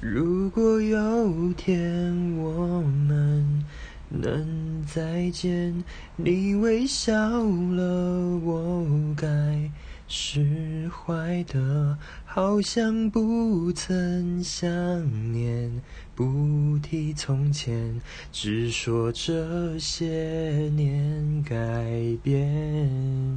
如果有天我们能再见你微笑了我该释怀的好像不曾想念不提从前只说这些年改变。